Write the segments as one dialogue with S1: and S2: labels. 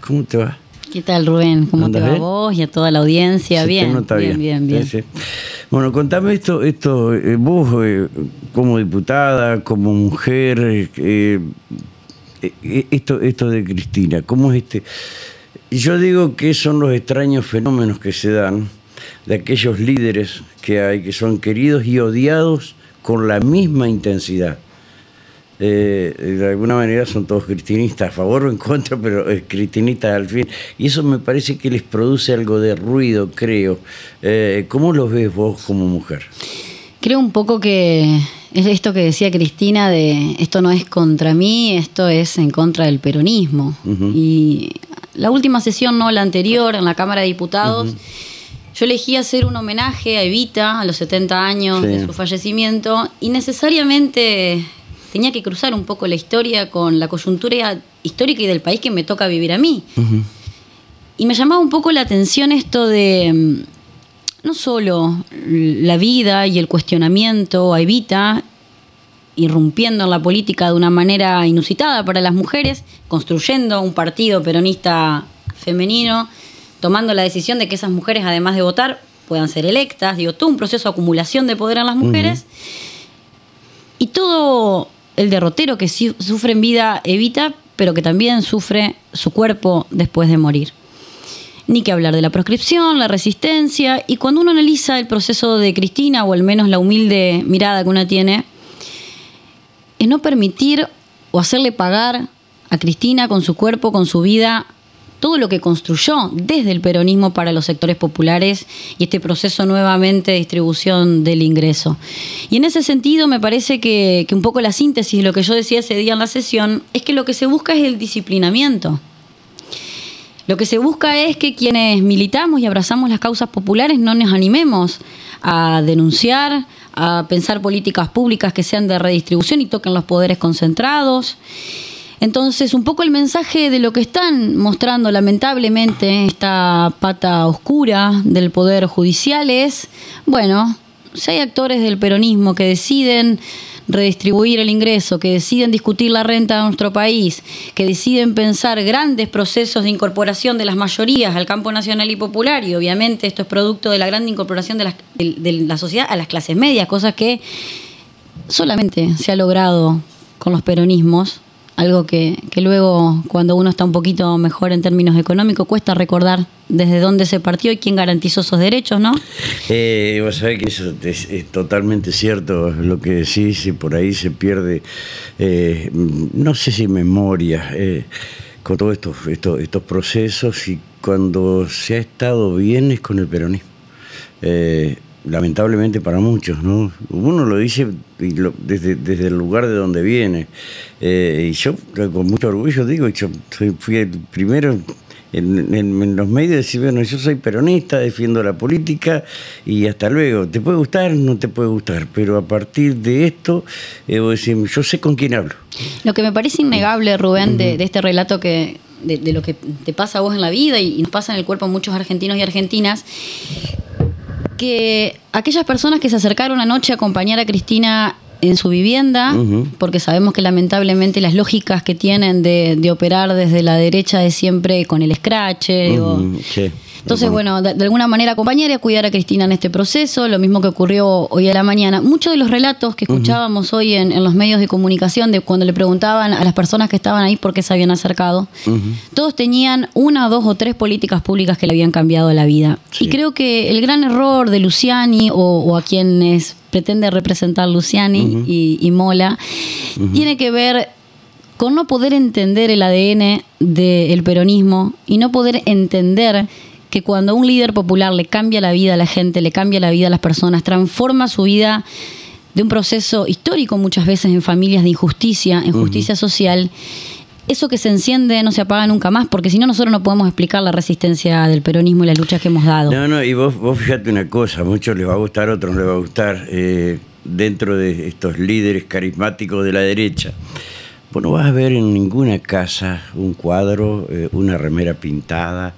S1: ¿Cómo te va?
S2: ¿Qué tal, Rubén? ¿Cómo te
S1: ¿Andas
S2: va a vos y a toda la audiencia? Bien, bien, bien, bien.
S1: Sí, sí. Bueno, contame esto, esto eh, vos eh, como diputada, como mujer, eh, esto, esto de Cristina, ¿cómo es este? Yo digo que son los extraños fenómenos que se dan de aquellos líderes que hay, que son queridos y odiados con la misma intensidad. Eh, de alguna manera son todos cristinistas, a favor o en contra, pero eh, cristinistas al fin. Y eso me parece que les produce algo de ruido, creo. Eh, ¿Cómo los ves vos como mujer?
S2: Creo un poco que es esto que decía Cristina de esto no es contra mí, esto es en contra del peronismo. Y la última sesión, no la anterior, en la Cámara de Diputados, yo elegí hacer un homenaje a Evita a los 70 años
S1: Sí.
S2: de su fallecimiento y necesariamente tenía que cruzar un poco la historia con la coyuntura histórica y del país que me toca vivir a mí. Y me llamaba un poco la atención esto de mm, no solo la vida y el cuestionamiento a Evita, irrumpiendo en la política de una manera inusitada para las mujeres, construyendo un partido peronista femenino, tomando la decisión de que esas mujeres, además de votar, puedan ser electas, digo, todo un proceso de acumulación de poder en las mujeres. Y todo el derrotero que sufre en vida Evita, pero que también sufre su cuerpo después de morir. Ni que hablar de la proscripción, la resistencia, y cuando uno analiza el proceso de Cristina, o al menos la humilde mirada que una tiene, es no permitir o hacerle pagar a Cristina con su cuerpo, con su vida, todo lo que construyó desde el peronismo para los sectores populares y este proceso nuevamente de distribución del ingreso. Y en ese sentido me parece que, un poco la síntesis de lo que yo decía ese día en la sesión es que lo que se busca es el disciplinamiento. Lo que se busca es que quienes militamos y abrazamos las causas populares no nos animemos a denunciar, a pensar políticas públicas que sean de redistribución y toquen los poderes concentrados. Entonces, un poco el mensaje de lo que están mostrando lamentablemente esta pata oscura del poder judicial es, bueno, si hay actores del peronismo que deciden redistribuir el ingreso, que deciden discutir la renta de nuestro país, que deciden pensar grandes procesos de incorporación de las mayorías al campo nacional y popular, y obviamente esto es producto de la gran incorporación de, de- la sociedad a las clases medias, cosa que solamente se ha logrado con los peronismos, algo que, que luego cuando uno está un poquito mejor en términos económicos cuesta recordar desde dónde se partió y quién garantizó esos derechos, ¿no?
S1: Eh, vos sabés que eso es, totalmente cierto lo que decís y por ahí se pierde, eh, no sé si memoria, eh, con todos estos, estos, estos procesos y cuando se ha estado bien es con el peronismo. Lamentablemente para muchos, ¿no? Uno lo dice desde, desde el lugar de donde viene. Eh, y yo con mucho orgullo digo, yo fui el primero en, en- en los medios decir, bueno, yo soy peronista, defiendo la política y hasta luego. ¿Te puede gustar? No te puede gustar, pero a partir de esto, eh, decís, yo sé con quién hablo.
S2: Lo que me parece innegable, Rubén, de, de este relato que de, de lo que te pasa a vos en la vida y, y nos pasa en el cuerpo a muchos argentinos y argentinas, que aquellas personas que se acercaron anoche a acompañar a Cristina en su vivienda, porque sabemos que lamentablemente las lógicas que tienen de, de operar desde la derecha es siempre con el scratch. Entonces, bueno, de, de alguna manera acompañar y a cuidar a Cristina en este proceso, lo mismo que ocurrió hoy a la mañana. Muchos de los relatos que escuchábamos hoy en, en los medios de comunicación, de cuando le preguntaban a las personas que estaban ahí por qué se habían acercado, todos tenían una, dos o tres políticas públicas que le habían cambiado la vida.
S1: Sí.
S2: Y creo que el gran error de Luciani o, o a quienes pretende representar Luciani y, y Mola tiene que ver con no poder entender el ADN del peronismo y no poder entender que cuando un líder popular le cambia la vida a la gente, le cambia la vida a las personas, transforma su vida de un proceso histórico muchas veces en familias de injusticia, en justicia social, eso que se enciende no se apaga nunca más, porque si no nosotros no podemos explicar la resistencia del peronismo y las luchas que hemos dado.
S1: No, no, y vos, vos fíjate una cosa, a muchos les va a gustar, a otros no les va a gustar, eh, dentro de estos líderes carismáticos de la derecha. Vos no vas a ver en ninguna casa un cuadro, eh, una remera pintada,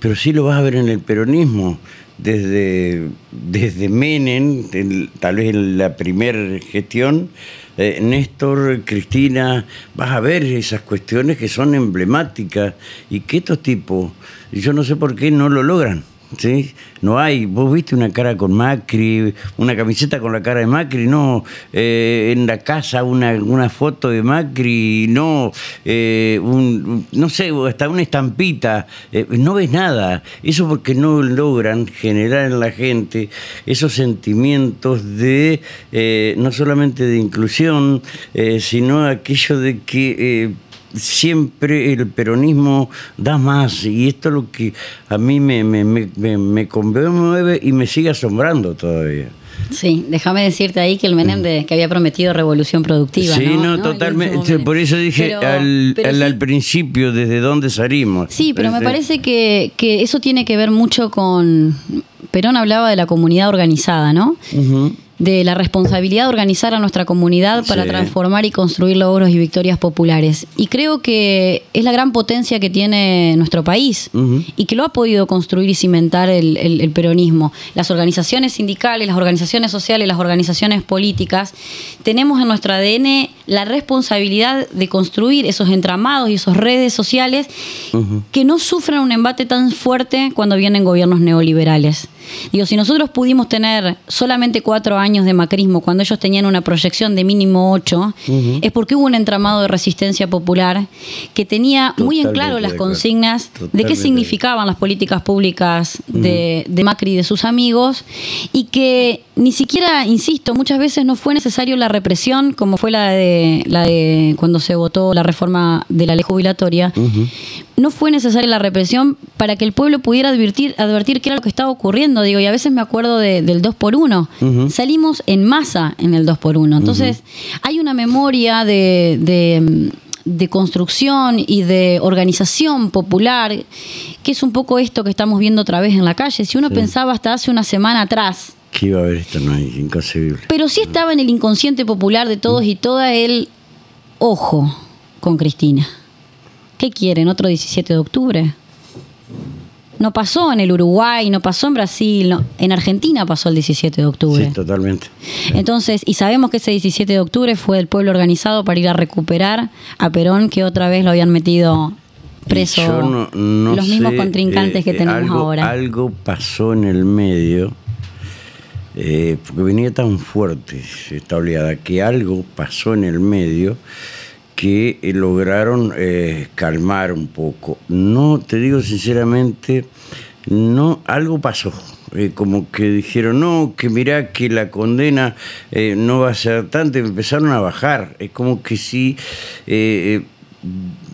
S1: pero sí lo vas a ver en el peronismo, desde, desde Menem, en- tal vez en la primera gestión, eh, Néstor, Cristina, vas a ver esas cuestiones que son emblemáticas y que estos tipos, yo no sé por qué no lo logran. ¿Sí? No hay, vos viste una cara con Macri, una camiseta con la cara de Macri, no, eh, en la casa una, una, foto de Macri, no, eh, un, no sé, hasta una estampita, eh, no ves nada. Eso porque no logran generar en la gente esos sentimientos de, no solamente de inclusión, sino aquello de que siempre el peronismo da más y esto es lo que a mí me, me, me, me conmueve y me sigue asombrando todavía.
S2: Sí, déjame decirte ahí que el Menem de, que había prometido revolución productiva.
S1: Sí, no, totalmente. Por eso dije al, al, principio desde dónde salimos.
S2: Sí, pero me parece que, que, eso tiene que ver mucho con. Perón hablaba de la comunidad organizada, ¿no? De la responsabilidad de organizar a nuestra comunidad para transformar y construir logros y victorias populares. Y creo que es la gran potencia que tiene nuestro país y que lo ha podido construir y cimentar el, peronismo. Las organizaciones sindicales, las organizaciones sociales, las organizaciones políticas, tenemos en nuestro ADN la responsabilidad de construir esos entramados y esas redes sociales que no sufran un embate tan fuerte cuando vienen gobiernos neoliberales. Digo, si nosotros pudimos tener solamente cuatro años de macrismo cuando ellos tenían una proyección de mínimo ocho, es porque hubo un entramado de resistencia popular que tenía muy en claro las consignas de qué significaban las políticas públicas de, de Macri y de sus amigos y que ni siquiera, insisto, muchas veces no fue necesario la represión como fue la de, la de cuando se votó la reforma de la ley jubilatoria. No fue necesaria la represión para que el pueblo pudiera advertir, advertir qué era lo que estaba ocurriendo. Digo, y a veces me acuerdo del 2 por 1 Salimos en masa en el 2 por 1 Entonces, hay una memoria de, de construcción y de organización popular, que es un poco esto que estamos viendo otra vez en la calle. Si uno pensaba hasta hace una semana atrás
S1: que iba a haber esto, no es inconcebible.
S2: Pero sí estaba en el inconsciente popular de todos y toda el ojo con Cristina. ¿Qué quieren? ¿Otro 17 de octubre? No pasó en el Uruguay, no pasó en Brasil, en Argentina pasó el 17 de octubre.
S1: Sí, totalmente.
S2: Entonces, y sabemos que ese 17 de octubre fue el pueblo organizado para ir a recuperar a Perón, que otra vez lo habían metido preso los mismos contrincantes que eh, tenemos ahora.
S1: Algo pasó en el medio eh, porque venía tan fuerte esta oleada que algo pasó en el medio que eh, lograron eh, calmar un poco. No, te digo sinceramente, no, algo pasó. como que dijeron, no, que mirá que la condena no va a ser tanta, empezaron a bajar. Es como que si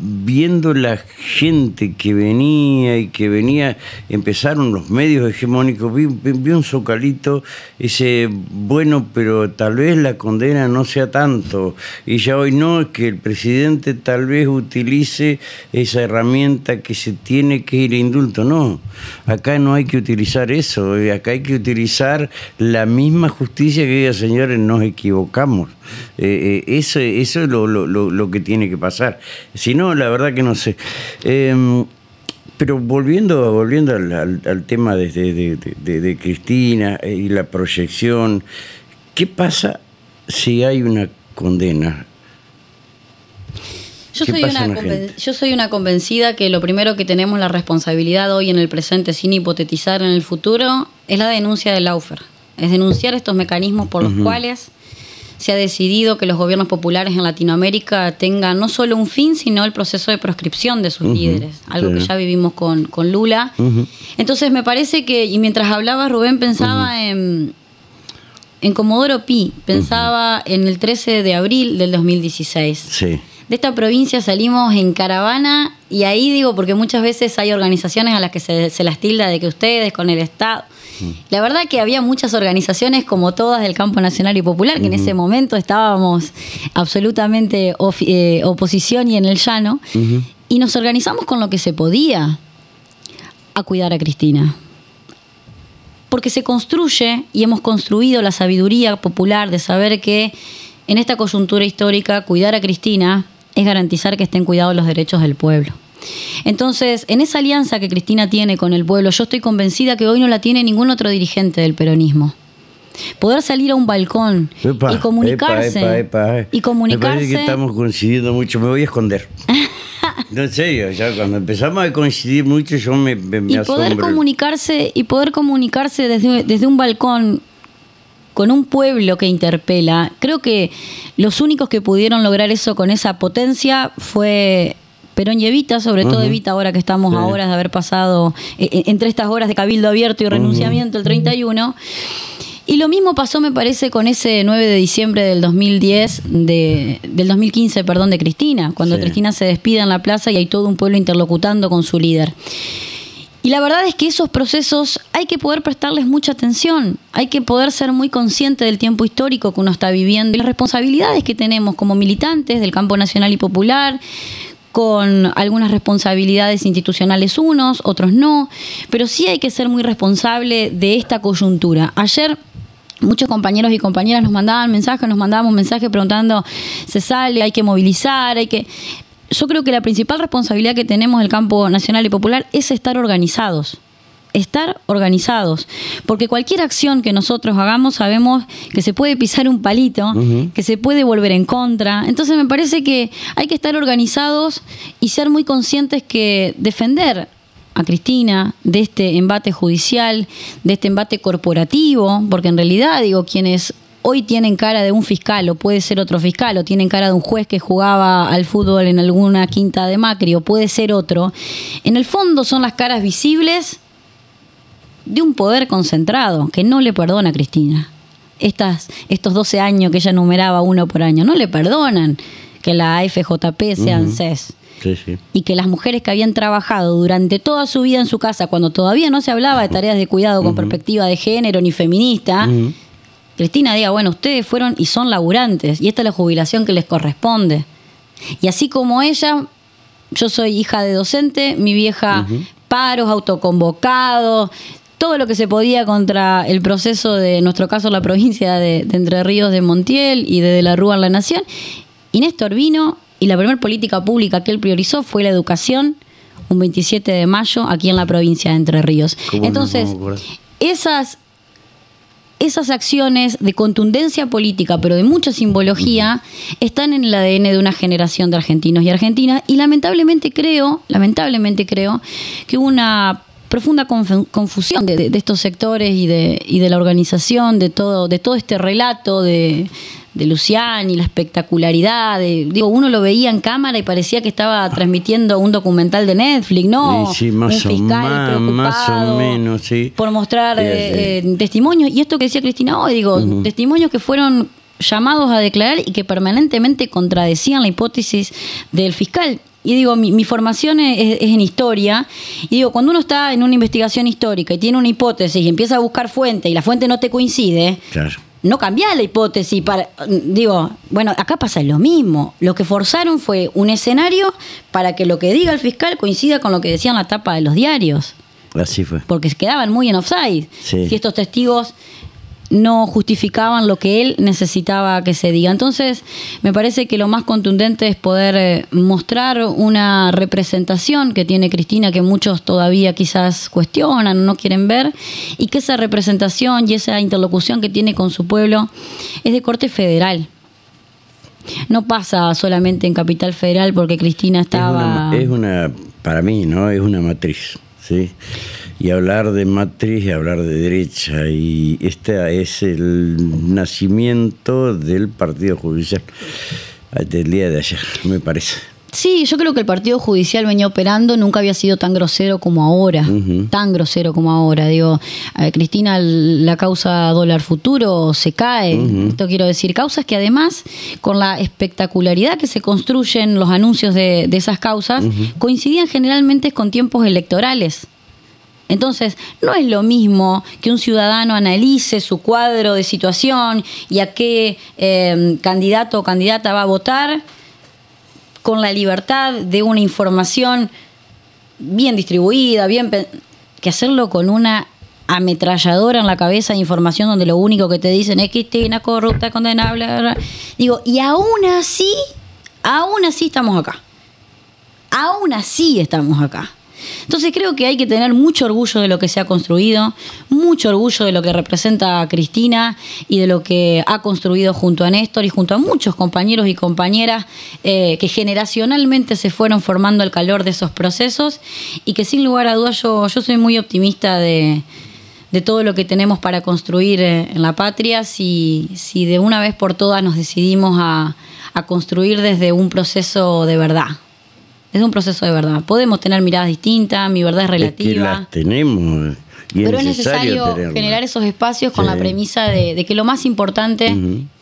S1: viendo la gente que venía y que venía, empezaron los medios hegemónicos, vi, un socalito, ese, bueno, pero tal vez la condena no sea tanto, y ya hoy no, es que el presidente tal vez utilice esa herramienta que se tiene que ir indulto, no, acá no hay que utilizar eso, eh, acá hay que utilizar la misma justicia que diga, señores, nos equivocamos, eh, eh, eso, eso es lo, lo, lo que tiene que pasar, si no, la verdad que no sé. Em, pero volviendo, volviendo al, tema de, de, Cristina eh, y la proyección, ¿qué pasa si hay una condena?
S2: Yo soy, una yo soy una convencida que lo primero que tenemos la responsabilidad hoy en el presente, sin hipotetizar en el futuro, es la denuncia del Laufer. Es denunciar estos mecanismos por los cuales se ha decidido que los gobiernos populares en Latinoamérica tengan no solo un fin, sino el proceso de proscripción de sus líderes, algo que ya vivimos con, Lula. Entonces me parece que, y mientras hablaba Rubén pensaba en, en Comodoro Pi, pensaba en el 13 de abril del 2016.
S1: Sí.
S2: De esta provincia salimos en caravana y ahí digo, porque muchas veces hay organizaciones a las que se, se las tilda de que ustedes con el Estado. La verdad que había muchas organizaciones, como todas del campo nacional y popular, que en ese momento estábamos absolutamente eh, oposición y en el llano, y nos organizamos con lo que se podía a cuidar a Cristina. Porque se construye y hemos construido la sabiduría popular de saber que en esta coyuntura histórica cuidar a Cristina es garantizar que estén cuidados los derechos del pueblo. Entonces, en esa alianza que Cristina tiene con el pueblo, yo estoy convencida que hoy no la tiene ningún otro dirigente del peronismo. poder salir a un balcón
S1: Epa,
S2: y comunicarse.
S1: epa, epa, epa.
S2: Y comunicarse.
S1: Me parece que estamos coincidiendo mucho. Me voy a esconder. no, en serio, ya cuando empezamos a coincidir mucho, yo me, me, me
S2: y poder
S1: asombro.
S2: comunicarse y poder comunicarse desde, desde un balcón con un pueblo que interpela. Creo que los únicos que pudieron lograr eso con esa potencia fue Perón y Evita, sobre todo. Evita, ahora que estamos
S1: Sí.
S2: a horas de haber pasado eh, eh, entre estas horas de cabildo abierto y renunciamiento el 31. Y lo mismo pasó, me parece, con ese 9 de diciembre del 2010, de, del 2015, perdón, de Cristina, cuando
S1: Sí.
S2: Cristina se despide en la plaza y hay todo un pueblo interlocutando con su líder. Y la verdad es que esos procesos hay que poder prestarles mucha atención, hay que poder ser muy consciente del tiempo histórico que uno está viviendo y las responsabilidades que tenemos como militantes del campo nacional y popular, con algunas responsabilidades institucionales unos, otros no, pero sí hay que ser muy responsable de esta coyuntura. Ayer muchos compañeros y compañeras nos mandaban mensajes, nos mandábamos mensajes preguntando, se sale, hay que movilizar, hay que... Yo creo que la principal responsabilidad que tenemos del campo nacional y popular es estar organizados. Estar organizados. Porque cualquier acción que nosotros hagamos sabemos que se puede pisar un palito, que se puede volver en contra. Entonces me parece que hay que estar organizados y ser muy conscientes que defender a Cristina de este embate judicial, de este embate corporativo, porque en realidad digo, quienes hoy tienen cara de un fiscal o puede ser otro fiscal o tienen cara de un juez que jugaba al fútbol en alguna quinta de Macri o puede ser otro, en el fondo son las caras visibles de un poder concentrado que no le perdona a Cristina. Estas, estos 12 años que ella numeraba uno por año, no le perdonan que la AFJP sea
S1: Ujú.
S2: ANSES
S1: Sí, sí.
S2: y que las mujeres que habían trabajado durante toda su vida en su casa, cuando todavía no se hablaba de tareas de cuidado con perspectiva de género ni feminista. Cristina diga, bueno, ustedes fueron y son laburantes y esta es la jubilación que les corresponde. Y así como ella, yo soy hija de docente, mi vieja paros, autoconvocados, todo lo que se podía contra el proceso de, en nuestro caso, la provincia de, de Entre Ríos de Montiel y de, de la Rúa en la Nación. Y Néstor vino y la primera política pública que él priorizó fue la educación un 27 de mayo aquí en la provincia de Entre Ríos. Entonces,
S1: No
S2: esas esas acciones de contundencia política, pero de mucha simbología, están en el ADN de una generación de argentinos y argentinas. Y lamentablemente creo, lamentablemente creo, que una profunda confu- confusión de, de- de estos sectores y de, y de la organización, de todo, de todo este relato de, de Luciani, la espectacularidad. de- digo, uno lo veía en cámara y parecía que estaba transmitiendo un documental de Netflix, ¿no?
S1: Sí, sí, más
S2: un
S1: o más menos, sí.
S2: Por mostrar
S1: Sí,
S2: eh,
S1: sí.
S2: eh, testimonios. Y esto que decía Cristina hoy, digo, testimonios que fueron llamados a declarar y que permanentemente contradecían la hipótesis del fiscal. Y digo, mi, mi formación es, es en historia. Y digo, cuando uno está en una investigación histórica y tiene una hipótesis y empieza a buscar fuente y la fuente no te coincide,
S1: Claro.
S2: No cambia la hipótesis para digo bueno acá pasa lo mismo lo que forzaron fue un escenario para que lo que diga el fiscal coincida con lo que decían la tapa de los diarios
S1: Así fue.
S2: porque quedaban muy en offside
S1: Sí.
S2: si estos testigos no justificaban lo que él necesitaba que se diga. Entonces, me parece que lo más contundente es poder eh, mostrar una representación que tiene Cristina que muchos todavía quizás cuestionan no quieren ver y que esa representación y esa interlocución que tiene con su pueblo es de corte federal. No pasa solamente en Capital Federal porque Cristina
S1: Es
S2: estaba...
S1: una, es una, para mí, ¿no? Es una matriz, ¿sí? Y hablar de matriz y hablar de derecha. Y este es el nacimiento del Partido Judicial del día de ayer, me parece.
S2: Sí, yo creo que el Partido Judicial venía operando, nunca había sido tan grosero como ahora, tan grosero como ahora. Digo, eh, Cristina, la causa dólar futuro se cae. Esto quiero decir, causas que además, con la espectacularidad que se construyen los anuncios de, de esas causas, coincidían generalmente con tiempos electorales. Entonces, no es lo mismo que un ciudadano analice su cuadro de situación y a qué eh, candidato o candidata va a votar con la libertad de una información bien distribuida, bien que hacerlo con una ametralladora en la cabeza de información donde lo único que te dicen es Cristina corrupta, condenable. bla, bla. Digo, y aún así, aún así estamos acá. Aún así estamos acá. Entonces creo que hay que tener mucho orgullo de lo que se ha construido, mucho orgullo de lo que representa Cristina y de lo que ha construido junto a Néstor y junto a muchos compañeros y compañeras eh, que generacionalmente se fueron formando al calor de esos procesos y que sin lugar a dudas yo, soy muy optimista de, todo lo que tenemos para construir eh, en la patria si, si de una vez por todas nos decidimos a, a construir desde un proceso de verdad. Desde un proceso de verdad. Podemos tener miradas distintas, mi verdad es relativa.
S1: Es que las tenemos. Y
S2: pero
S1: es
S2: necesario, generar esos espacios con la premisa de, que lo más importante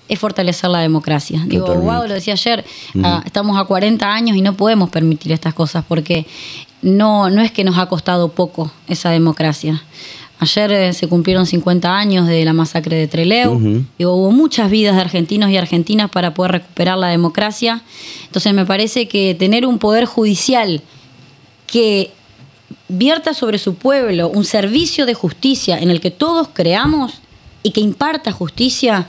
S2: es fortalecer la democracia. Digo, Guado lo decía ayer, ah, estamos a 40 años y no podemos permitir estas cosas porque no, no es que nos ha costado poco esa democracia. Ayer eh, se cumplieron 50 años de la masacre de Treleu. y hubo muchas vidas de argentinos y argentinas para poder recuperar la democracia. Entonces me parece que tener un poder judicial que vierta sobre su pueblo un servicio de justicia en el que todos creamos y que imparta justicia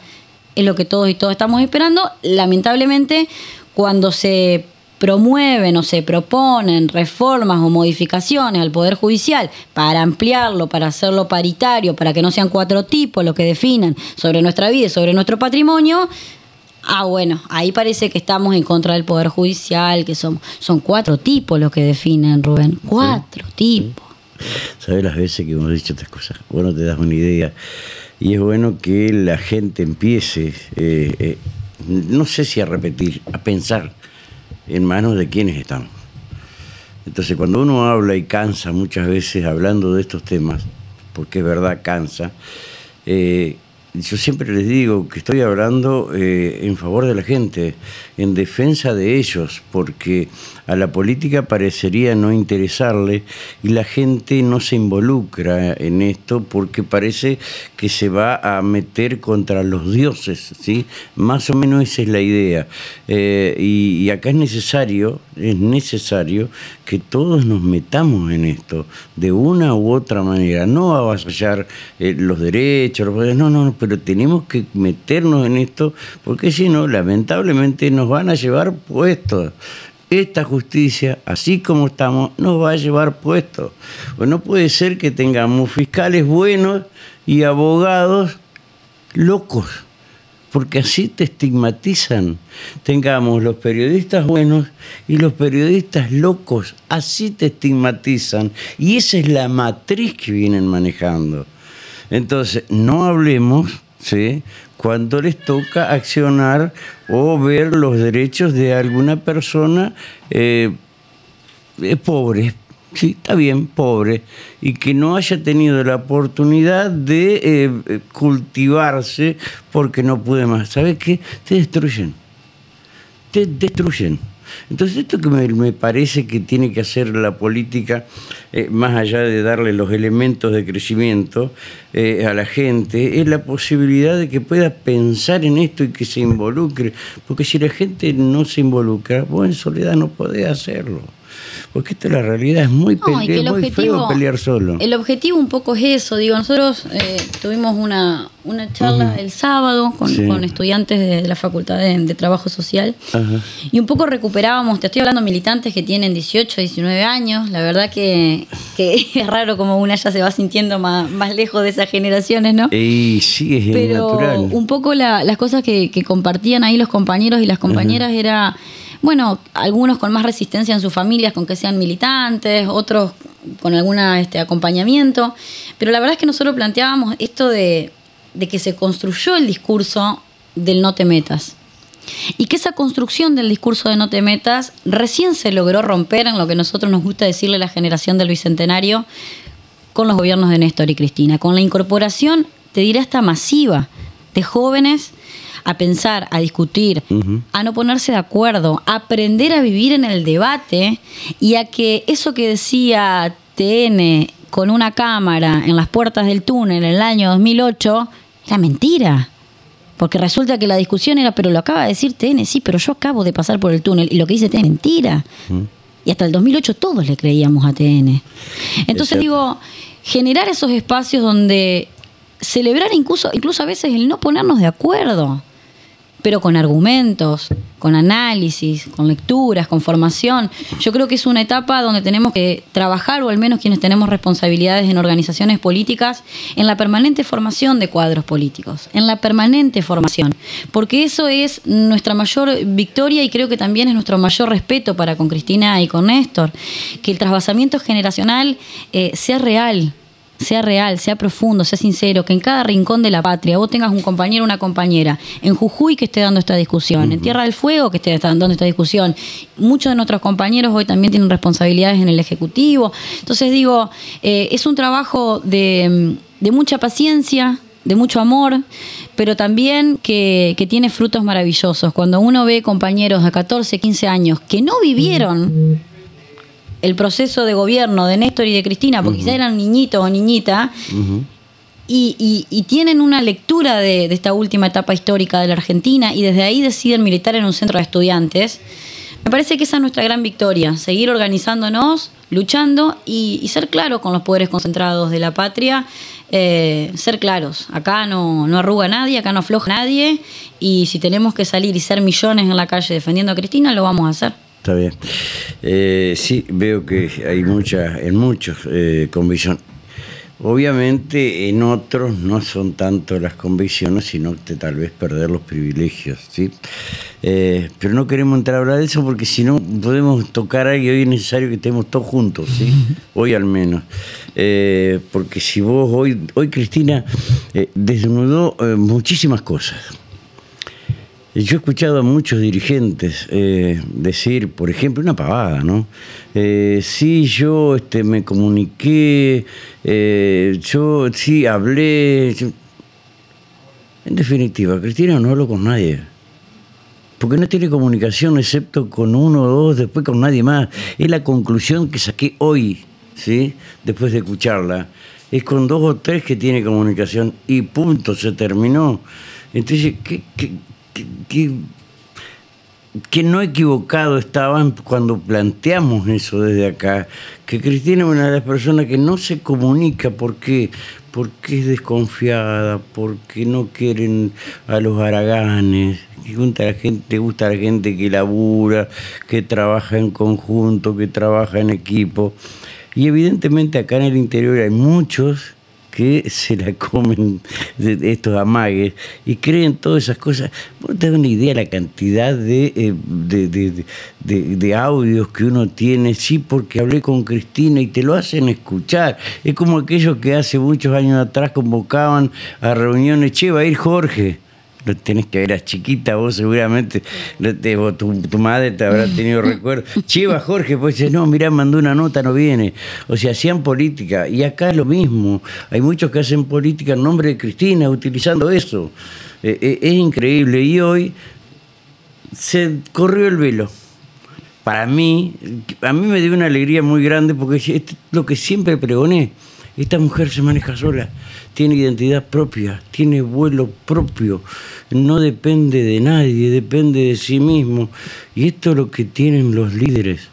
S2: es lo que todos y todos estamos esperando. Lamentablemente, cuando se promueven o se proponen reformas o modificaciones al Poder Judicial para ampliarlo, para hacerlo paritario, para que no sean cuatro tipos los que definan sobre nuestra vida y sobre nuestro patrimonio, ah, bueno, ahí parece que estamos en contra del Poder Judicial, que son, son cuatro tipos los que definen, Rubén, cuatro tipos.
S1: ¿Sabes las veces que hemos dicho estas cosas? Bueno, te das una idea. Y es bueno que la gente empiece, eh, eh, no sé si a repetir, a pensar en manos de quienes están. Entonces, cuando uno habla y cansa muchas veces hablando de estos temas, porque es verdad, cansa, eh, yo siempre les digo que estoy hablando eh, en favor de la gente, en defensa de ellos, porque a la política parecería no interesarle y la gente no se involucra en esto porque parece que se va a meter contra los dioses, ¿sí? Más o menos esa es la idea. Eh, y, acá es necesario, es necesario que todos nos metamos en esto de una u otra manera, no avasallar eh, los derechos, no, no, pero tenemos que meternos en esto porque si no, lamentablemente nos van a llevar puestos esta justicia, así como estamos, nos va a llevar puestos. Pues no puede ser que tengamos fiscales buenos y abogados locos, porque así te estigmatizan. Tengamos los periodistas buenos y los periodistas locos, así te estigmatizan. Y esa es la matriz que vienen manejando. Entonces, no hablemos ¿sí? Cuando les toca accionar o ver los derechos de alguna persona eh, pobre, sí, está bien, pobre, y que no haya tenido la oportunidad de eh, cultivarse porque no puede más. ¿Sabes qué? Te destruyen. Te destruyen. Entonces esto que me, parece que tiene que hacer la política, eh, más allá de darle los elementos de crecimiento eh, a la gente, es la posibilidad de que pueda pensar en esto y que se involucre. Porque si la gente no se involucra, vos en soledad no podés hacerlo. Porque esta es la realidad, es muy, feo pelear solo.
S2: El objetivo un poco es eso, digo, nosotros eh, tuvimos una, una charla el sábado con, estudiantes de, la Facultad de, Trabajo Social y un poco recuperábamos, te estoy hablando de militantes que tienen 18, 19 años, la verdad que, es raro como una ya se va sintiendo más, más lejos de esas generaciones, ¿no?
S1: Y sí, es Pero natural.
S2: un poco las cosas que, que, compartían ahí los compañeros y las compañeras era bueno, algunos con más resistencia en sus familias, con que sean militantes, otros con algún este, acompañamiento, pero la verdad es que nosotros planteábamos esto de, que se construyó el discurso del no te metas. Y que esa construcción del discurso de no te metas recién se logró romper en lo que nosotros nos gusta decirle la generación del Bicentenario con los gobiernos de Néstor y Cristina, con la incorporación, te diré hasta masiva, de jóvenes a pensar, a discutir, a no ponerse de acuerdo, a aprender a vivir en el debate y a que eso que decía TN con una cámara en las puertas del túnel en el año 2008 era mentira. Porque resulta que la discusión era, pero lo acaba de decir TN, sí, pero yo acabo de pasar por el túnel y lo que dice TN es mentira. Y hasta el 2008 todos le creíamos a TN. Entonces digo, generar esos espacios donde celebrar incluso, incluso a veces el no ponernos de acuerdo pero con argumentos, con análisis, con lecturas, con formación. Yo creo que es una etapa donde tenemos que trabajar, o al menos quienes tenemos responsabilidades en organizaciones políticas, en la permanente formación de cuadros políticos, en la permanente formación, porque eso es nuestra mayor victoria y creo que también es nuestro mayor respeto para con Cristina y con Néstor, que el trasvasamiento generacional eh, sea real, sea real, sea profundo, sea sincero, que en cada rincón de la patria vos tengas un compañero o una compañera, en Jujuy que esté dando esta discusión, en Tierra del Fuego que esté dando esta discusión. Muchos de nuestros compañeros hoy también tienen responsabilidades en el Ejecutivo. Entonces digo, eh, es un trabajo de, mucha paciencia, de mucho amor, pero también que, que, tiene frutos maravillosos. Cuando uno ve compañeros de 14, 15 años que no vivieron el proceso de gobierno de Néstor y de Cristina, porque quizás eran niñitos o niñita, y, tienen una lectura de, esta última etapa histórica de la Argentina y desde ahí deciden militar en un centro de estudiantes. Me parece que esa es nuestra gran victoria, seguir organizándonos, luchando y, ser claros con los poderes concentrados de la patria, eh, ser claros. Acá no, no arruga nadie, acá no afloja nadie y si tenemos que salir y ser millones en la calle defendiendo a Cristina, lo vamos a hacer.
S1: Está bien. Eh, sí, veo que hay mucha, en muchos eh, convicción. Obviamente en otros no son tanto las convicciones, sino que tal vez perder los privilegios, ¿sí? Eh, pero no queremos entrar a hablar de eso porque si no podemos tocar algo y hoy es necesario que estemos todos juntos, ¿sí? Hoy al menos. Eh, porque si vos hoy, hoy Cristina desnudó muchísimas cosas yo he escuchado a muchos dirigentes eh, decir, por ejemplo, una pavada, ¿no? Eh, sí, yo este, me comuniqué, eh, yo sí hablé. En definitiva, Cristina no habló con nadie. Porque no tiene comunicación excepto con uno o dos, después con nadie más. Es la conclusión que saqué hoy, ¿sí? Después de escucharla. Es con dos o tres que tiene comunicación y punto, se terminó. Entonces, ¿qué, qué que, no equivocado estaban cuando planteamos eso desde acá, que Cristina es una de las personas que no se comunica porque, porque es desconfiada, porque no quieren a los haraganes, que gusta la gusta a la gente que labura, que trabaja en conjunto, que trabaja en equipo. Y evidentemente acá en el interior hay muchos que se la comen de estos amagues y creen todas esas cosas. Vos te das una idea de la cantidad eh, de, de, audios que uno tiene, sí, porque hablé con Cristina y te lo hacen escuchar. Es como aquellos que hace muchos años atrás convocaban a reuniones, che, va a ir Jorge lo tenés que ver a chiquita, vos seguramente, tu, madre te habrá tenido recuerdo. Chiva Jorge, pues dice, no, mirá, mandó una nota, no viene. O sea, hacían política. Y acá es lo mismo. Hay muchos que hacen política en nombre de Cristina, utilizando eso. Eh, eh, es increíble. Y hoy se corrió el velo. Para mí, a mí me dio una alegría muy grande porque es lo que siempre pregoné. Esta mujer se maneja sola tiene identidad propia, tiene vuelo propio, no depende de nadie, depende de sí mismo. Y esto es lo que tienen los líderes.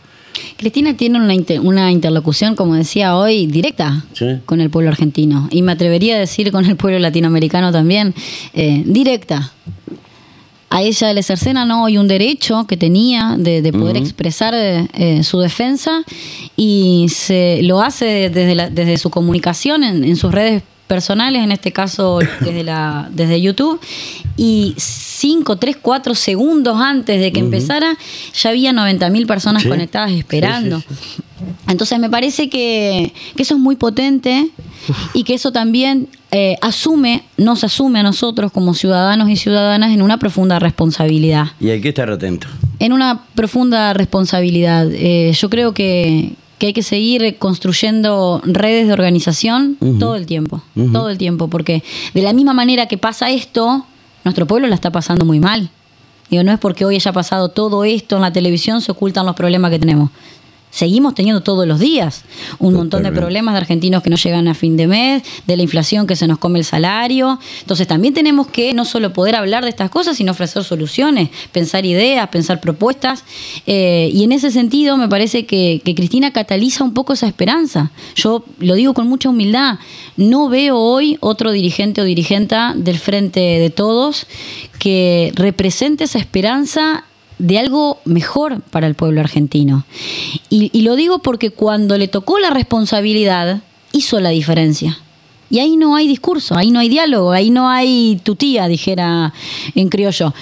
S2: Cristina tiene una, una interlocución, como decía hoy, directa con el pueblo argentino. Y me atrevería a decir con el pueblo latinoamericano también, eh, directa. A ella le cercena ¿no? hoy un derecho que tenía de, poder expresar eh, su defensa y se lo hace desde, desde su comunicación en, en sus redes personales, en este caso desde, la, desde YouTube, y 5, 3, 4 segundos antes de que empezara, ya había 90.000 personas conectadas esperando. Entonces me parece que, eso es muy potente y que eso también eh, asume, nos asume a nosotros como ciudadanos y ciudadanas en una profunda responsabilidad.
S1: Y hay que estar atento.
S2: En una profunda responsabilidad. Eh, yo creo que, que hay que seguir construyendo redes de organización todo el tiempo, todo el tiempo, porque de la misma manera que pasa esto, nuestro pueblo la está pasando muy mal. Digo, no es porque hoy haya pasado todo esto en la televisión, se ocultan los problemas que tenemos. Seguimos teniendo todos los días un montón de problemas de argentinos que no llegan a fin de mes, de la inflación que se nos come el salario. Entonces también tenemos que no solo poder hablar de estas cosas, sino ofrecer soluciones, pensar ideas, pensar propuestas. Eh, y en ese sentido me parece que, que Cristina cataliza un poco esa esperanza. Yo lo digo con mucha humildad, no veo hoy otro dirigente o dirigenta del frente de todos que represente esa esperanza de algo mejor para el pueblo argentino. Y, lo digo porque cuando le tocó la responsabilidad, hizo la diferencia. Y ahí no hay discurso, ahí no hay diálogo, ahí no hay tutía, dijera en criollo.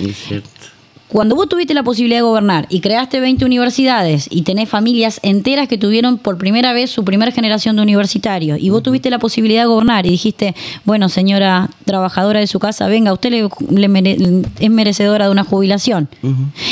S2: Cuando vos tuviste la posibilidad de gobernar y creaste 20 universidades y tenés familias enteras que tuvieron por primera vez su primera generación de universitarios y vos tuviste la posibilidad de gobernar y dijiste, bueno, señora trabajadora de su casa, venga, usted le, es merecedora de una jubilación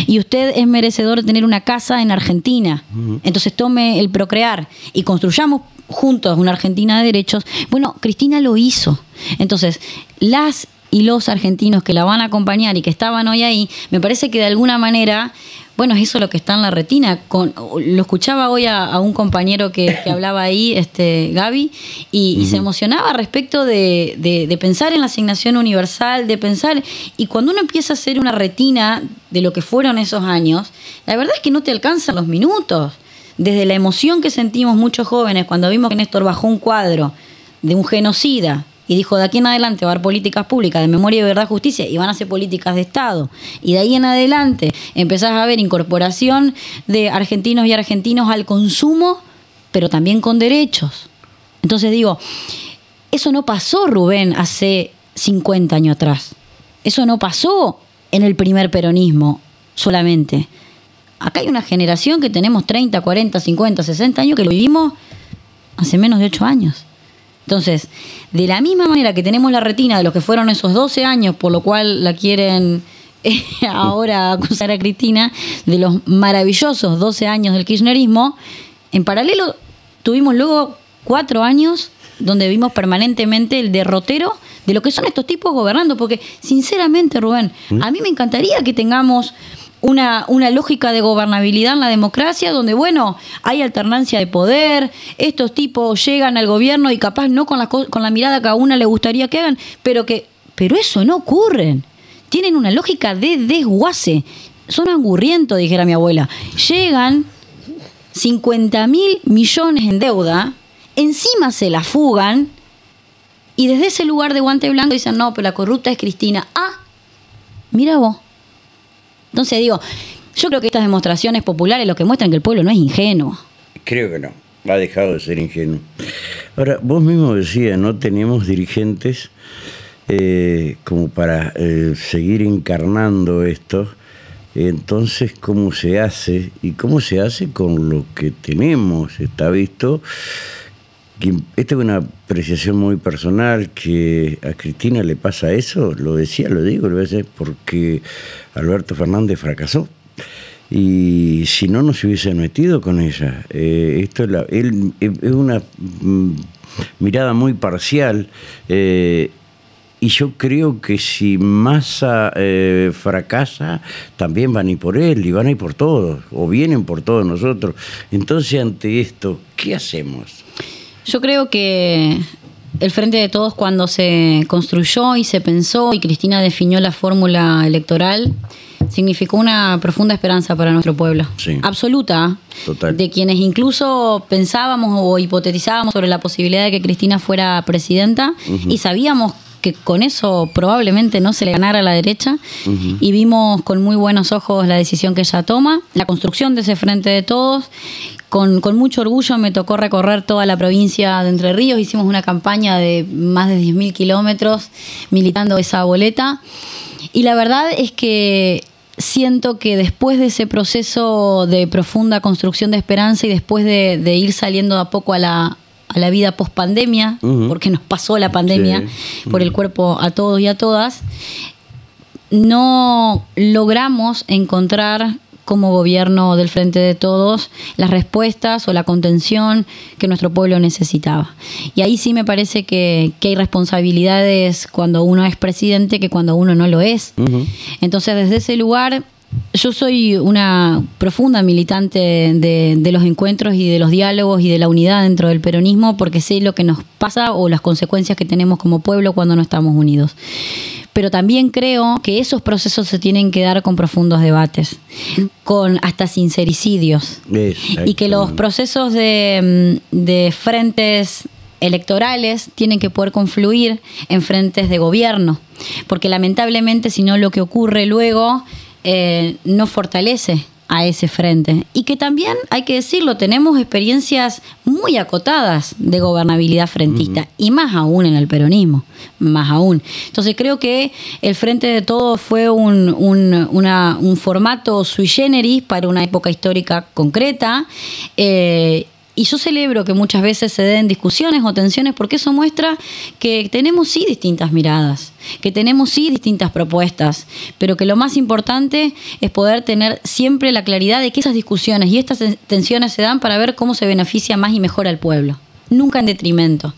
S2: y usted es merecedor de tener una casa en Argentina, entonces tome el procrear y construyamos juntos una Argentina de derechos. Bueno, Cristina lo hizo. Entonces, las y los argentinos que la van a acompañar y que estaban hoy ahí, me parece que de alguna manera, bueno, es eso lo que está en la retina. Con, lo escuchaba hoy a, un compañero que, hablaba ahí, este Gaby, y, se emocionaba respecto de, pensar en la asignación universal, de pensar, y cuando uno empieza a hacer una retina de lo que fueron esos años, la verdad es que no te alcanzan los minutos. Desde la emoción que sentimos muchos jóvenes cuando vimos que Néstor bajó un cuadro de un genocida y dijo, de aquí en adelante va a haber políticas públicas de memoria y verdad justicia y van a ser políticas de Estado. Y de ahí en adelante empezás a ver incorporación de argentinos y argentinos al consumo, pero también con derechos. Entonces digo, eso no pasó, Rubén, hace 50 años atrás. Eso no pasó en el primer peronismo solamente. Acá hay una generación que tenemos 30, 40, 50, 60 años que lo vivimos hace menos de 8 años. Entonces, de la misma manera que tenemos la retina de los que fueron esos 12 años, por lo cual la quieren eh, ahora acusar a Cristina, de los maravillosos 12 años del kirchnerismo, en paralelo tuvimos luego cuatro años donde vimos permanentemente el derrotero de lo que son estos tipos gobernando, porque sinceramente, Rubén, ¿Mm? a mí me encantaría que tengamos una, una lógica de gobernabilidad en la democracia donde, bueno, hay alternancia de poder, estos tipos llegan al gobierno y capaz no con la, con la mirada que a una le gustaría que hagan, pero que pero eso no ocurre. Tienen una lógica de desguace. Son angurrientos, dijera mi abuela. Llegan 50 mil millones en deuda, encima se la fugan y desde ese lugar de guante blanco dicen, no, pero la corrupta es Cristina. Ah, mira vos. Entonces digo, yo creo que estas demostraciones populares lo que muestran que el pueblo no es ingenuo.
S1: Creo que no, ha dejado de ser ingenuo. Ahora, vos mismo decías, no tenemos dirigentes eh, como para eh, seguir encarnando esto. Entonces, ¿cómo se hace? ¿Y cómo se hace con lo que tenemos? Está visto esta es una apreciación muy personal, que a Cristina le pasa eso, lo decía, lo digo, lo veces porque Alberto Fernández fracasó. Y si no, no se hubiese metido con ella. Eh, esto es, es una mm, mirada muy parcial. Eh, y yo creo que si Massa eh, fracasa, también van a ir por él y van a ir por todos, o vienen por todos nosotros. Entonces, ante esto, ¿qué hacemos?
S2: Yo creo que el Frente de Todos cuando se construyó y se pensó y Cristina definió la fórmula electoral, significó una profunda esperanza para nuestro pueblo. Absoluta. De quienes incluso pensábamos o hipotetizábamos sobre la posibilidad de que Cristina fuera presidenta y sabíamos que con eso probablemente no se le ganara a la derecha y vimos con muy buenos ojos la decisión que ella toma, la construcción de ese frente de todos con, mucho orgullo me tocó recorrer toda la provincia de Entre Ríos. Hicimos una campaña de más de 10.000 kilómetros militando esa boleta. Y la verdad es que siento que después de ese proceso de profunda construcción de esperanza y después de, ir saliendo a poco a la, a la vida post pandemia, porque nos pasó la pandemia por el cuerpo a todos y a todas, no logramos encontrar como gobierno del Frente de Todos las respuestas o la contención que nuestro pueblo necesitaba. Y ahí sí me parece que, hay responsabilidades cuando uno es presidente que cuando uno no lo es. Entonces, desde ese lugar, yo soy una profunda militante de, los encuentros y de los diálogos y de la unidad dentro del peronismo porque sé lo que nos pasa o las consecuencias que tenemos como pueblo cuando no estamos unidos. Pero también creo que esos procesos se tienen que dar con profundos debates, con hasta sincericidios. Y que los procesos de, de frentes electorales tienen que poder confluir en frentes de gobierno, porque lamentablemente si no lo que ocurre luego eh, no fortalece a ese frente. Y que también, hay que decirlo, tenemos experiencias muy acotadas de gobernabilidad frentista, y más aún en el peronismo, más aún. Entonces creo que el Frente de Todos fue un, un, formato sui generis para una época histórica concreta. Eh, y yo celebro que muchas veces se den discusiones o tensiones porque eso muestra que tenemos sí distintas miradas, que tenemos sí distintas propuestas, pero que lo más importante es poder tener siempre la claridad de que esas discusiones y estas tensiones se dan para ver cómo se beneficia más y mejor al pueblo, nunca en detrimento.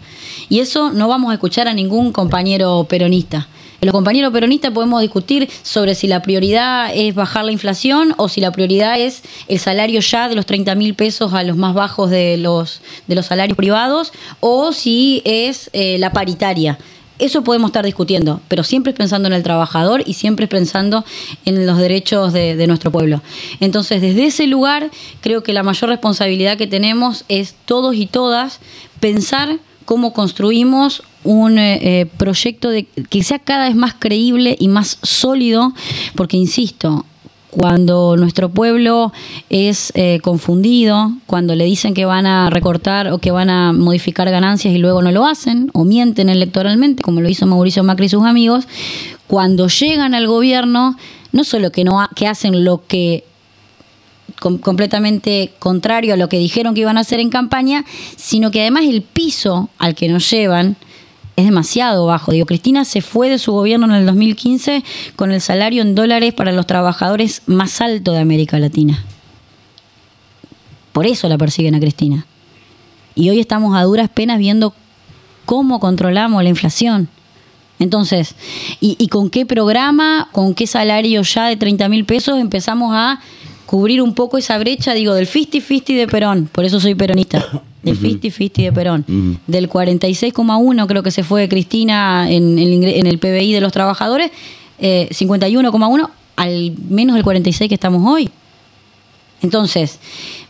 S2: Y eso no vamos a escuchar a ningún compañero peronista. Los compañeros peronistas podemos discutir sobre si la prioridad es bajar la inflación o si la prioridad es el salario ya de los 30 mil pesos a los más bajos de los, de los salarios privados o si es eh, la paritaria. Eso podemos estar discutiendo, pero siempre pensando en el trabajador y siempre pensando en los derechos de, de, nuestro pueblo. Entonces, desde ese lugar, creo que la mayor responsabilidad que tenemos es todos y todas pensar cómo construimos un eh, eh, proyecto de, que sea cada vez más creíble y más sólido, porque insisto, cuando nuestro pueblo es eh, confundido, cuando le dicen que van a recortar o que van a modificar ganancias y luego no lo hacen, o mienten electoralmente, como lo hizo Mauricio Macri y sus amigos, cuando llegan al gobierno, no solo que, no que hacen lo que completamente contrario a lo que dijeron que iban a hacer en campaña, sino que además el piso al que nos llevan es demasiado bajo. Digo, Cristina se fue de su gobierno en el 2015 con el salario en dólares para los trabajadores más alto de América Latina. Por eso la persiguen a Cristina. Y hoy estamos a duras penas viendo cómo controlamos la inflación. Entonces, ¿y, y con qué programa, con qué salario ya de 30 mil pesos empezamos a cubrir un poco esa brecha, digo, del 50-50 de Perón, por eso soy peronista, del 50-50 de Perón, del 46,1 creo que se fue Cristina en el, en el PBI de los trabajadores, eh, 51,1 al menos el 46 que estamos hoy. Entonces,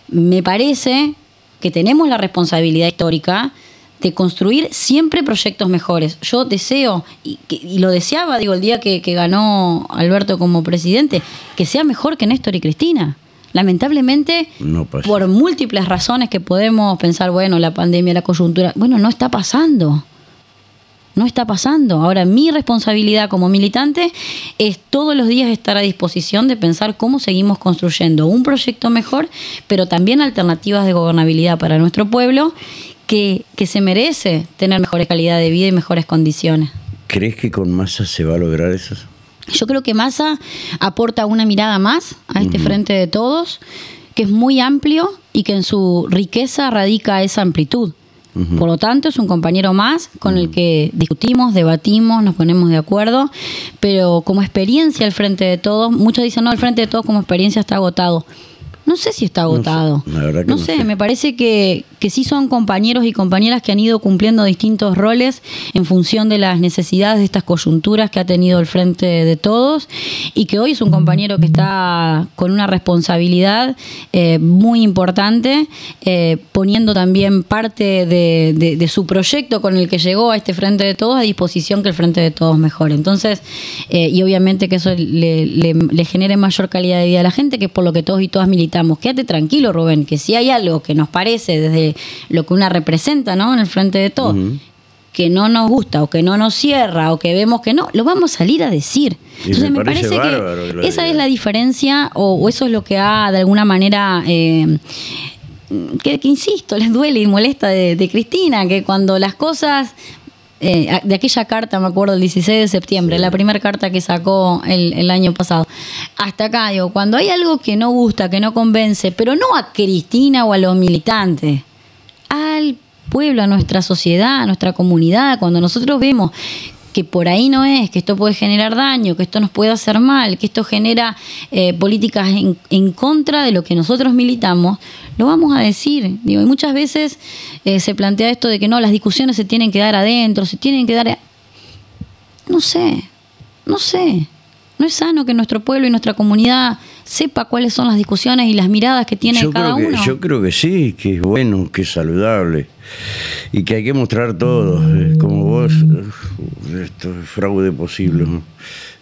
S2: me parece que tenemos la responsabilidad histórica de construir siempre proyectos mejores. Yo deseo, y, lo deseaba, digo, el día que, ganó Alberto como presidente, que sea mejor que Néstor y Cristina. Lamentablemente, por múltiples razones que podemos pensar, bueno, la pandemia, la coyuntura, bueno, no está pasando. No está pasando. Ahora, mi responsabilidad como militante es todos los días estar a disposición de pensar cómo seguimos construyendo un proyecto mejor, pero también alternativas de gobernabilidad para nuestro pueblo que, se merece tener mejores calidad de vida y mejores condiciones.
S1: ¿Crees que con Massa se va a lograr eso?
S2: Yo creo que Massa aporta una mirada más a este frente de todos, que es muy amplio y que en su riqueza radica esa amplitud. Por lo tanto, es un compañero más con el que discutimos, debatimos, nos ponemos de acuerdo, pero como experiencia el Frente de Todos, muchos dicen, no, el Frente de Todos como experiencia está agotado. No sé si está agotado. No sé, me parece que, que sí son compañeros y compañeras que han ido cumpliendo distintos roles en función de las necesidades de estas coyunturas que ha tenido el frente de todos y que hoy es un compañero que está con una responsabilidad eh, muy importante, eh, poniendo también parte de, su proyecto con el que llegó a este frente de todos a disposición que el frente de todos mejore. Entonces, eh, y obviamente que eso le, le genere mayor calidad de vida a la gente, que es por lo que todos y todas militamos. Quédate tranquilo, Rubén, que si hay algo que nos parece desde lo que una representa, ¿no? En el frente de todo. Que no nos gusta o que no nos cierra o que vemos que no, lo vamos a salir a decir. Entonces me, parece, que, esa es la diferencia o, eso es lo que ha de alguna manera... Eh, que, insisto, les duele y molesta de, Cristina, que cuando las cosas eh, de aquella carta, me acuerdo, el 16 de septiembre, la primera carta que sacó el, el, año pasado. Hasta acá, digo, cuando hay algo que no gusta, que no convence, pero no a Cristina o a los militantes, al pueblo, a nuestra sociedad, a nuestra comunidad, cuando nosotros vemos que por ahí no es, que esto puede generar daño, que esto nos puede hacer mal, que esto genera eh, políticas en, contra de lo que nosotros militamos, lo vamos a decir. Digo, y muchas veces eh, se plantea esto de que no, las discusiones se tienen que dar adentro, se tienen que dar... No sé, no sé. No es sano que nuestro pueblo y nuestra comunidad sepa cuáles son las discusiones y las miradas que tiene cada uno.
S1: Yo creo que sí, que es bueno, que es saludable y que hay que mostrar todo, eh, como vos, esto es fraude posible.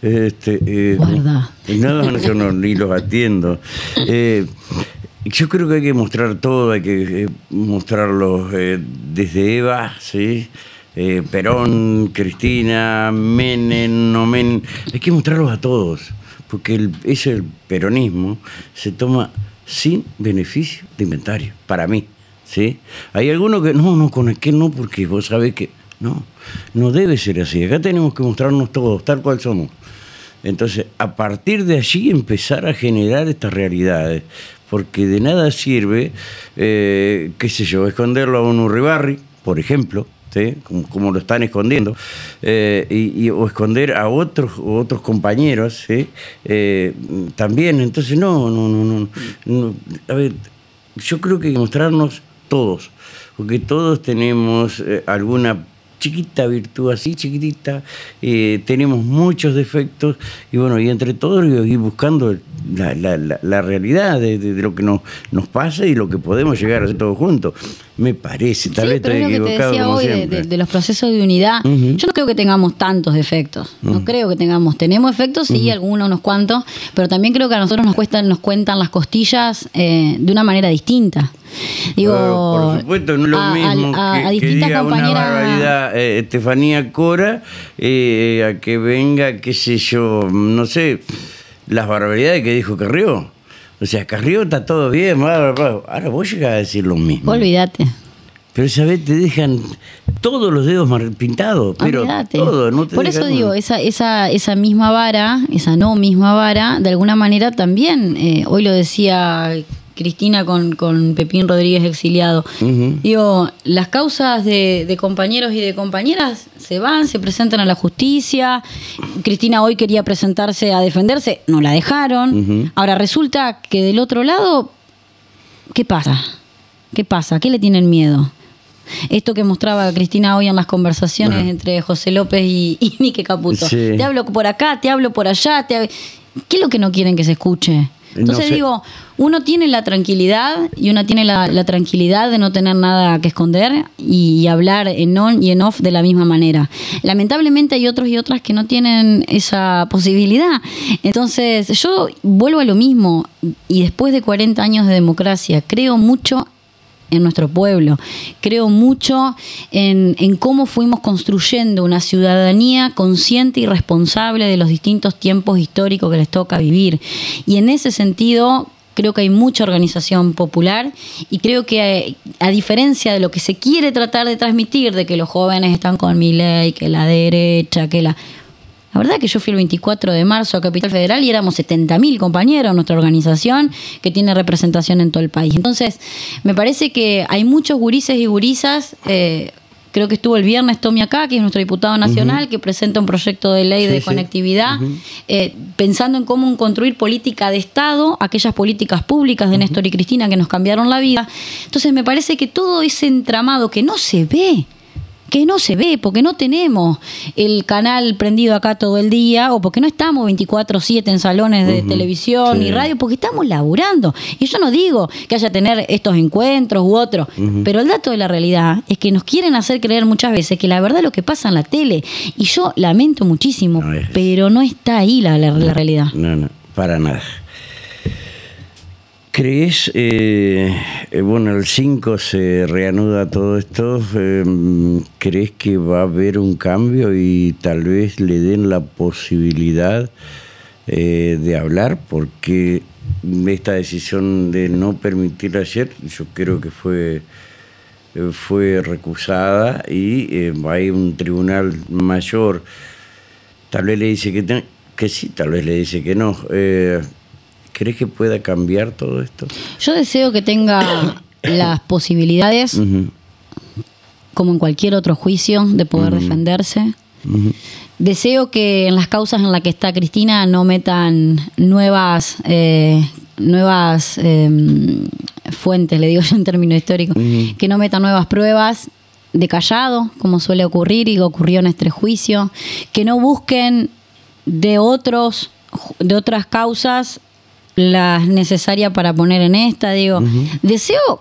S1: Este,
S2: eh, Guarda.
S1: No, yo no, ni los atiendo. Eh, yo creo que hay que mostrar todo, hay que mostrarlo desde Eva, ¿sí? Perón, Cristina, Menem, no Menem, hay que mostrarlos a todos porque el, ese peronismo se toma sin beneficio de inventario, para mí. ¿sí? Hay algunos que no, no, con el que no, porque vos sabés que no, no debe ser así. Acá tenemos que mostrarnos todos, tal cual somos. Entonces, a partir de allí empezar a generar estas realidades, porque de nada sirve, eh, qué sé yo, esconderlo a un Urribarri, por ejemplo, como, lo están escondiendo, eh, y, o esconder a otros, otros compañeros eh, también. Entonces, no, no, no, no, A ver, yo creo que hay que mostrarnos todos, porque todos tenemos eh, alguna chiquita virtud así, chiquitita, tenemos muchos defectos y bueno, y entre todos ir buscando la, la, la, realidad de, lo que nos, nos pasa y lo que podemos llegar a hacer todos juntos. Me parece, tal vez estoy equivocado.
S2: Que te decía hoy de, los procesos de unidad. Yo no creo que tengamos tantos defectos. No creo que tengamos. Tenemos efectos, sí, algunos, unos cuantos, pero también creo que a nosotros nos, cuestan, nos cuentan las costillas eh, de una manera distinta.
S1: Digo, por supuesto, no es lo mismo que, diga una barbaridad eh, Estefanía Cora eh, a que venga, qué sé yo, no sé, las barbaridades que dijo Carrió. O sea, Carrió está todo bien, ahora vos llegas a decir lo mismo.
S2: Olvídate.
S1: Pero esa vez te dejan todos los dedos pintados, pero todo, no
S2: Por eso digo, esa, esa, esa misma vara, esa no misma vara, de alguna manera también, eh, hoy lo decía Cristina con, con Pepín Rodríguez exiliado. Digo, las causas de, compañeros y de compañeras se van, se presentan a la justicia. Cristina hoy quería presentarse a defenderse, no la dejaron. Ahora resulta que del otro lado, ¿qué pasa? ¿Qué pasa? ¿Qué le tienen miedo? Esto que mostraba Cristina hoy en las conversaciones entre José López y, y Caputo. Te hablo por acá, te hablo por allá. Te ¿Qué es lo que no quieren que se escuche? Entonces digo, uno tiene la tranquilidad y uno tiene la, tranquilidad de no tener nada que esconder y, hablar en on y en off de la misma manera. Lamentablemente hay otros y otras que no tienen esa posibilidad. Entonces yo vuelvo a lo mismo y después de 40 años de democracia creo mucho en nuestro pueblo. Creo mucho en, en, cómo fuimos construyendo una ciudadanía consciente y responsable de los distintos tiempos históricos que les toca vivir. Y en ese sentido creo que hay mucha organización popular y creo que a, diferencia de lo que se quiere tratar de transmitir, de que los jóvenes están con mi ley, que la derecha, que la... La verdad que yo fui el 24 de marzo a Capital Federal y éramos 70.000 compañeros, nuestra organización, que tiene representación en todo el país. Entonces, me parece que hay muchos gurises y gurisas eh, Creo que estuvo el viernes Tommy acá, que es nuestro diputado nacional, que presenta un proyecto de ley de conectividad, eh, pensando en cómo construir política de Estado, aquellas políticas públicas de Néstor y Cristina que nos cambiaron la vida. Entonces me parece que todo ese entramado que no se ve, que no se ve, porque no tenemos el canal prendido acá todo el día, o porque no estamos 24-7 en salones de televisión y radio, porque estamos laburando. Y yo no digo que haya tener estos encuentros u otros, pero el dato de la realidad es que nos quieren hacer creer muchas veces que la verdad es lo que pasa en la tele. Y yo lamento muchísimo, pero no está ahí la, la realidad.
S1: No, no, para nada. ¿Crees, eh, eh, bueno, el 5 se reanuda todo esto, em, ¿crees que va a haber un cambio y tal vez le den la posibilidad eh, de hablar? Porque esta decisión de no permitir ayer, yo creo que fue, fue recusada y hay un tribunal mayor, tal vez le dice que, que sí, tal vez le dice que no ¿Crees que pueda cambiar todo esto?
S2: Yo deseo que tenga las posibilidades, como en cualquier otro juicio, de poder defenderse. Deseo que en las causas en las que está Cristina no metan nuevas, eh, nuevas em, fuentes, le digo yo en términos históricos, que no metan nuevas pruebas de callado, como suele ocurrir y ocurrió en este juicio, que no busquen de otros de otras causas las necesarias para poner en esta, digo, deseo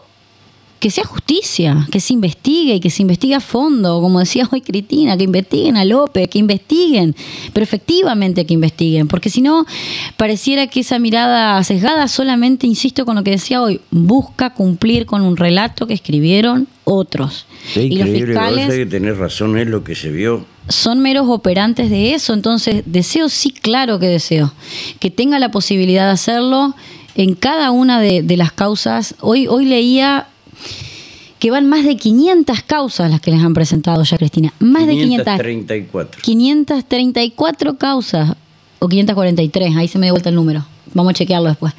S2: que sea justicia, que se investigue y que se investigue a fondo, como decía hoy Cristina, que investiguen a López, que investiguen, pero efectivamente que investiguen, porque si no, pareciera que esa mirada sesgada solamente, insisto con lo que decía hoy, busca cumplir con un relato que escribieron otros.
S1: y los fiscales... que tener razón, es lo que se vio
S2: son meros operantes de eso. Entonces, deseo, sí, claro que deseo, que tenga la posibilidad de hacerlo en cada una de, de, las causas. Hoy, hoy leía que van más de 500 causas las que les han presentado ya, Cristina. Más de 534. 534 causas, o 543, ahí se me dio vuelta el número. Vamos a chequearlo después.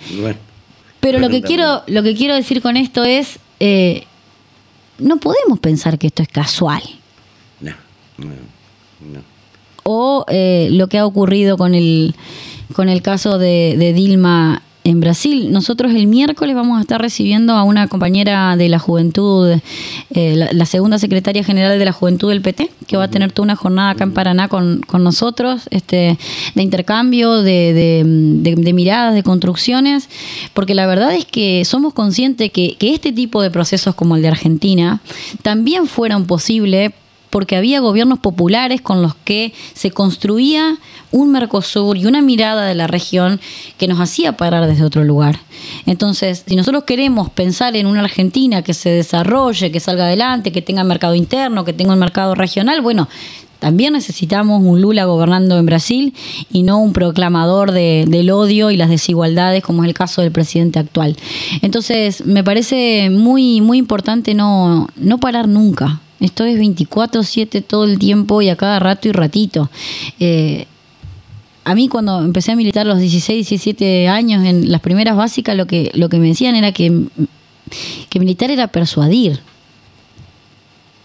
S2: Pero lo que, quiero, lo que quiero decir con esto es, eh, no podemos pensar que esto es casual. No, no, no. O eh, lo que ha ocurrido con el, con el caso de, de Dilma en Brasil. Nosotros el miércoles vamos a estar recibiendo a una compañera de la juventud, eh, la, segunda secretaria general de la juventud del PT, que va a tener toda una jornada acá en Paraná con, nosotros, este, de intercambio, de, miradas, de construcciones, porque la verdad es que somos conscientes que, que este tipo de procesos como el de Argentina también fueron posibles porque había gobiernos populares con los que se construía un Mercosur y una mirada de la región que nos hacía parar desde otro lugar. Entonces, si nosotros queremos pensar en una Argentina que se desarrolle, que salga adelante, que tenga mercado interno, que tenga un mercado regional, bueno, también necesitamos un Lula gobernando en Brasil y no un proclamador del odio y las desigualdades como es el caso del presidente actual. Entonces, me parece muy, muy importante no, no parar nunca. Esto es 24/7 todo el tiempo y a cada rato y ratito. Eh, a mí cuando empecé a militar a los 16, 17 años en las primeras básicas, lo que, lo que me decían era que, que militar era persuadir,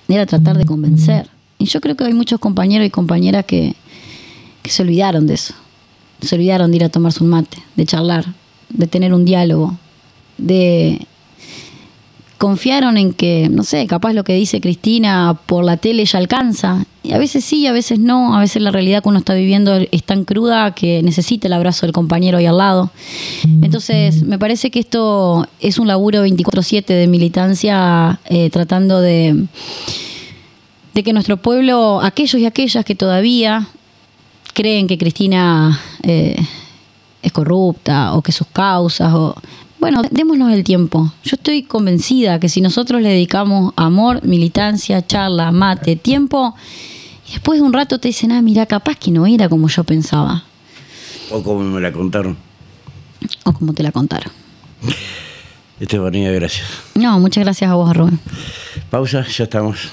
S2: era tratar de convencer. Y yo creo que hay muchos compañeros y compañeras que, que se olvidaron de eso. Se olvidaron de ir a tomarse un mate, de charlar, de tener un diálogo, de confiaron en que, no sé, capaz lo que dice Cristina por la tele ya alcanza. Y a veces sí, a veces no. A veces la realidad que uno está viviendo es tan cruda que necesita el abrazo del compañero ahí al lado. Entonces, me parece que esto es un laburo 24-7 de militancia eh, tratando de, de que nuestro pueblo, aquellos y aquellas que todavía creen que Cristina eh, es corrupta o que sus causas bueno, démonos el tiempo. Yo estoy convencida que si nosotros le dedicamos amor, militancia, charla, mate, tiempo, y después de un rato te dicen, ah, mira, capaz que no era como yo pensaba.
S1: O como me la contaron.
S2: O como te la contaron.
S1: Estebanía, gracias.
S2: No, muchas gracias a vos, Rubén.
S1: Pausa, ya estamos.